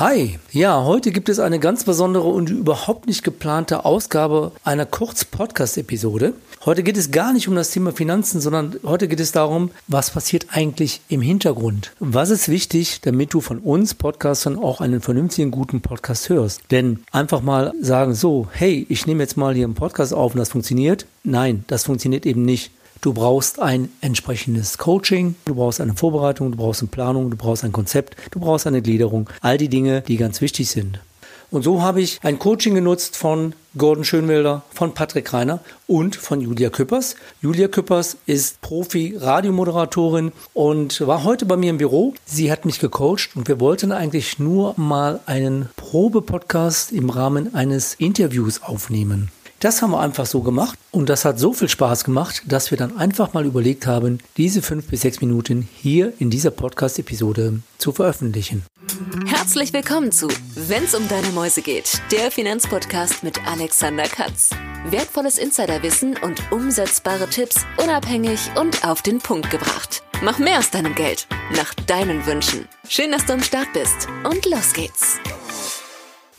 Hi, ja, heute gibt es eine ganz besondere und überhaupt nicht geplante Ausgabe einer Kurz-Podcast-Episode. Heute geht es gar nicht um das Thema Finanzen, sondern heute geht es darum, was passiert eigentlich im Hintergrund? Was ist wichtig, damit du von uns Podcastern auch einen vernünftigen, guten Podcast hörst? Denn einfach mal sagen so, hey, ich nehme jetzt mal hier einen Podcast auf und das funktioniert. Nein, das funktioniert eben nicht. Du brauchst ein entsprechendes Coaching, du brauchst eine Vorbereitung, du brauchst eine Planung, du brauchst ein Konzept, du brauchst eine Gliederung. All die Dinge, die ganz wichtig sind. Und so habe ich ein Coaching genutzt von Gordon Schönwelder, von Patrick Reiner und von Julia Küppers. Julia Küppers ist Profi-Radiomoderatorin und war heute bei mir im Büro. Sie hat mich gecoacht und wir wollten eigentlich nur mal einen Probe-Podcast im Rahmen eines Interviews aufnehmen. Das haben wir einfach so gemacht und das hat so viel Spaß gemacht, dass wir dann einfach mal überlegt haben, diese fünf bis sechs Minuten hier in dieser Podcast-Episode zu veröffentlichen. Herzlich willkommen zu Wenn's um deine Mäuse geht, der Finanzpodcast mit Alexander Katz. Wertvolles Insiderwissen und umsetzbare Tipps unabhängig und auf den Punkt gebracht. Mach mehr aus deinem Geld, nach deinen Wünschen. Schön, dass du am Start bist und los geht's.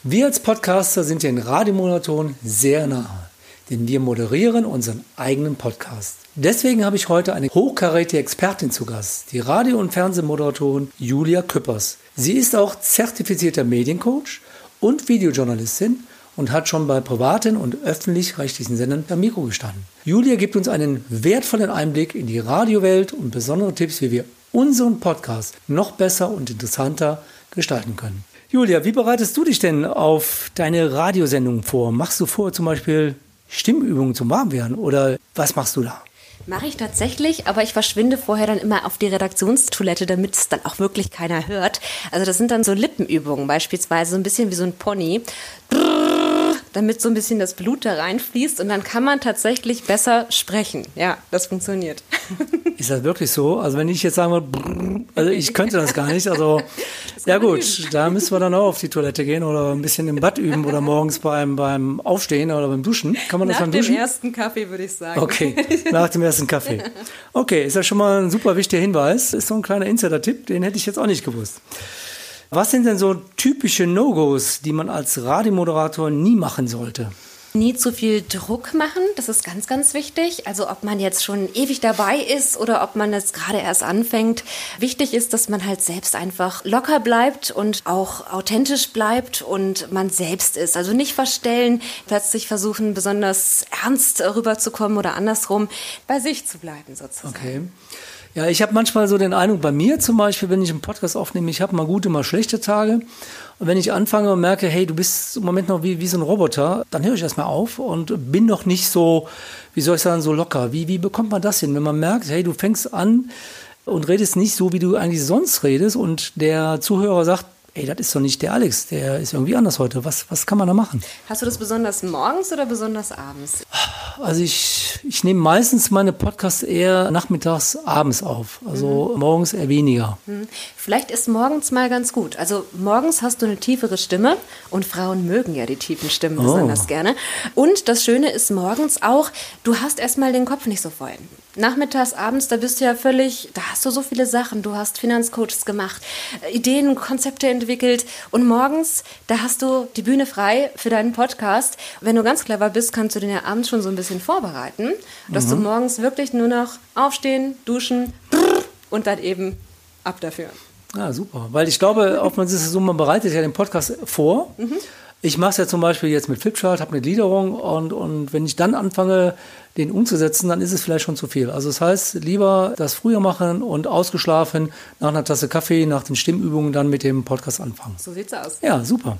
Wir als Podcaster sind den Radiomoderatoren sehr nahe, denn wir moderieren unseren eigenen Podcast. Deswegen habe ich heute eine hochkarätige Expertin zu Gast, die Radio- und Fernsehmoderatorin Julia Küppers. Sie ist auch zertifizierter Mediencoach und Videojournalistin und hat schon bei privaten und öffentlich-rechtlichen Sendern am Mikro gestanden. Julia gibt uns einen wertvollen Einblick in die Radiowelt und besondere Tipps, wie wir unseren Podcast noch besser und interessanter gestalten können. Julia, wie bereitest du dich denn auf deine Radiosendung vor? Machst du vor zum Beispiel Stimmübungen zum Warmwerden oder was machst du da? Mache ich tatsächlich, aber ich verschwinde vorher dann immer auf die Redaktionstoilette, damit es dann auch wirklich keiner hört. Also das sind dann so Lippenübungen beispielsweise, so ein bisschen wie so ein Pony. Damit so ein bisschen das Blut da reinfließt und dann kann man tatsächlich besser sprechen. Ja, das funktioniert. Ist das wirklich so? Also wenn ich jetzt sagen würde, also ich könnte das gar nicht. Also ja gut, da müssen wir dann auch auf die Toilette gehen oder ein bisschen im Bad üben oder morgens beim, beim Aufstehen oder beim Duschen. Kann man das nach beim Duschen? Nach dem ersten Kaffee würde ich sagen. Okay, nach dem ersten Kaffee. Okay, ist ja schon mal ein super wichtiger Hinweis. Ist so ein kleiner Insider-Tipp, den hätte ich jetzt auch nicht gewusst. Was sind denn so typische No-Gos, die man als Radiomoderator nie machen sollte? Nie zu viel Druck machen, das ist ganz, ganz wichtig. Also ob man jetzt schon ewig dabei ist oder ob man jetzt gerade erst anfängt. Wichtig ist, dass man halt selbst einfach locker bleibt und auch authentisch bleibt und man selbst ist. Also nicht verstellen, plötzlich versuchen, besonders ernst rüberzukommen oder andersrum, bei sich zu bleiben sozusagen. Okay. Ja, ich habe manchmal so den Eindruck, bei mir zum Beispiel, wenn ich einen Podcast aufnehme, ich habe mal gute, mal schlechte Tage. Und wenn ich anfange und merke, hey, du bist im Moment noch wie, wie so ein Roboter, dann höre ich erstmal auf und bin noch nicht so, wie soll ich sagen, so locker. Wie, wie bekommt man das hin, wenn man merkt, hey, du fängst an und redest nicht so, wie du eigentlich sonst redest und der Zuhörer sagt, ey, das ist doch nicht der Alex, der ist irgendwie anders heute. Was, was kann man da machen? Hast du das besonders morgens oder besonders abends? Also ich, ich nehme meistens meine Podcasts eher nachmittags, abends auf. Also mhm. morgens eher weniger. Mhm. Vielleicht ist morgens mal ganz gut. Also morgens hast du eine tiefere Stimme und Frauen mögen ja die tiefen Stimmen oh. besonders gerne. Und das Schöne ist morgens auch, du hast erstmal den Kopf nicht so voll. Nachmittags, abends, da bist du ja völlig, da hast du so viele Sachen. Du hast Finanzcoaches gemacht, Ideen, Konzepte entwickelt und morgens, da hast du die Bühne frei für deinen Podcast. Wenn du ganz clever bist, kannst du den ja abends schon so ein bisschen vorbereiten, dass mhm. du morgens wirklich nur noch aufstehen, duschen und dann eben ab dafür. Ja, super. Weil ich glaube, oftmals ist es so, man bereitet ja den Podcast vor. Mhm. Ich mache es ja zum Beispiel jetzt mit Flipchart, habe eine Gliederung und, und wenn ich dann anfange, den umzusetzen, dann ist es vielleicht schon zu viel. Also das heißt, lieber das früher machen und ausgeschlafen, nach einer Tasse Kaffee, nach den Stimmübungen dann mit dem Podcast anfangen. So sieht's aus. Ja, super.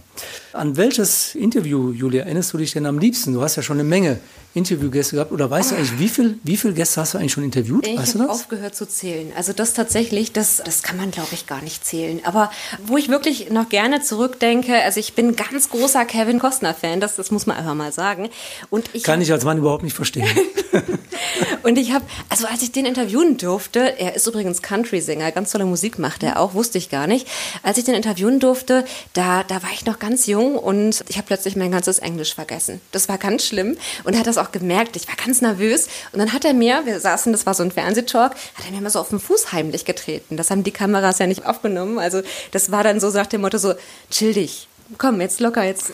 An welches Interview, Julia, erinnerst du dich denn am liebsten? Du hast ja schon eine Menge Interviewgäste gehabt. Oder weißt oh. du eigentlich, wie viele wie viel Gäste hast du eigentlich schon interviewt? Ich weißt habe aufgehört zu zählen. Also das tatsächlich, das, das kann man, glaube ich, gar nicht zählen. Aber wo ich wirklich noch gerne zurückdenke, also ich bin ganz großer Kevin Costner-Fan, das, das muss man einfach mal sagen. Und ich kann ich als Mann überhaupt nicht verstehen. und ich habe, also als ich den interviewen durfte, er ist übrigens Country-Sänger, ganz tolle Musik macht er auch, wusste ich gar nicht. Als ich den interviewen durfte, da, da war ich noch ganz jung und ich habe plötzlich mein ganzes Englisch vergessen. Das war ganz schlimm und er hat das auch gemerkt. Ich war ganz nervös und dann hat er mir, wir saßen, das war so ein Fernsehtalk, hat er mir mal so auf den Fuß heimlich getreten. Das haben die Kameras ja nicht aufgenommen. Also das war dann so nach dem Motto so, chill dich, komm, jetzt locker jetzt.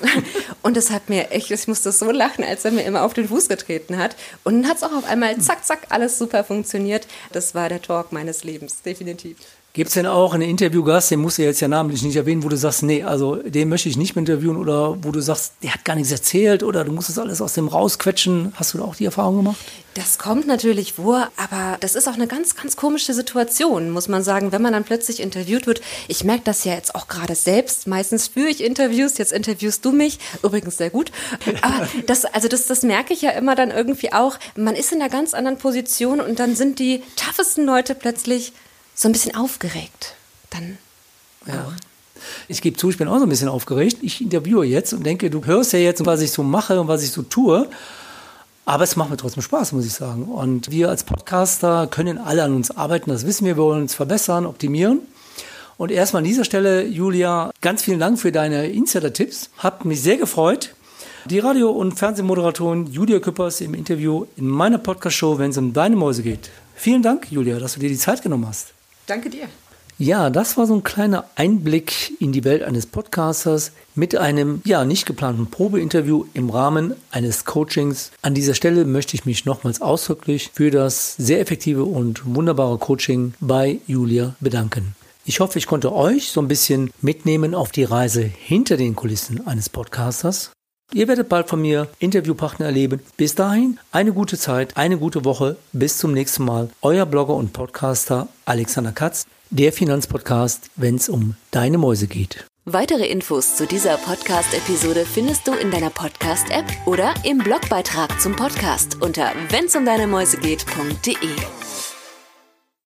Und das hat mir echt, ich musste so lachen, als er mir immer auf den Fuß getreten hat. Und dann hat es auch auf einmal zack, zack, alles super funktioniert. Das war der Talk meines Lebens, definitiv. Gibt es denn auch einen Interviewgast, den musst du jetzt ja namentlich nicht erwähnen, wo du sagst, nee, also den möchte ich nicht mehr interviewen oder wo du sagst, der hat gar nichts erzählt oder du musst das alles aus dem rausquetschen. Hast du da auch die Erfahrung gemacht? Das kommt natürlich vor, aber das ist auch eine ganz, ganz komische Situation, muss man sagen, wenn man dann plötzlich interviewt wird. Ich merke das ja jetzt auch gerade selbst. Meistens führe ich Interviews, jetzt interviewst du mich. Übrigens sehr gut. Aber das, also das, das merke ich ja immer dann irgendwie auch. Man ist in einer ganz anderen Position und dann sind die toughesten Leute plötzlich so ein bisschen aufgeregt. Dann ja. Ich gebe zu, ich bin auch so ein bisschen aufgeregt. Ich interviewe jetzt und denke, du hörst ja jetzt, was ich so mache und was ich so tue. Aber es macht mir trotzdem Spaß, muss ich sagen. Und wir als Podcaster können alle an uns arbeiten. Das wissen wir. Wir wollen uns verbessern, optimieren. Und erstmal an dieser Stelle, Julia, ganz vielen Dank für deine Insider-Tipps. Hat mich sehr gefreut. Die Radio- und Fernsehmoderatorin Julia Küppers im Interview in meiner Podcast-Show, wenn es um deine Mäuse geht. Vielen Dank, Julia, dass du dir die Zeit genommen hast. Danke dir. Ja, das war so ein kleiner Einblick in die Welt eines Podcasters mit einem ja nicht geplanten Probeinterview im Rahmen eines Coachings. An dieser Stelle möchte ich mich nochmals ausdrücklich für das sehr effektive und wunderbare Coaching bei Julia bedanken. Ich hoffe, ich konnte euch so ein bisschen mitnehmen auf die Reise hinter den Kulissen eines Podcasters. Ihr werdet bald von mir Interviewpartner erleben. Bis dahin eine gute Zeit, eine gute Woche. Bis zum nächsten Mal. Euer Blogger und Podcaster Alexander Katz, der Finanzpodcast, wenn es um deine Mäuse geht. Weitere Infos zu dieser Podcast-Episode findest du in deiner Podcast-App oder im Blogbeitrag zum Podcast unter wennsumdeinemäusegeht.de.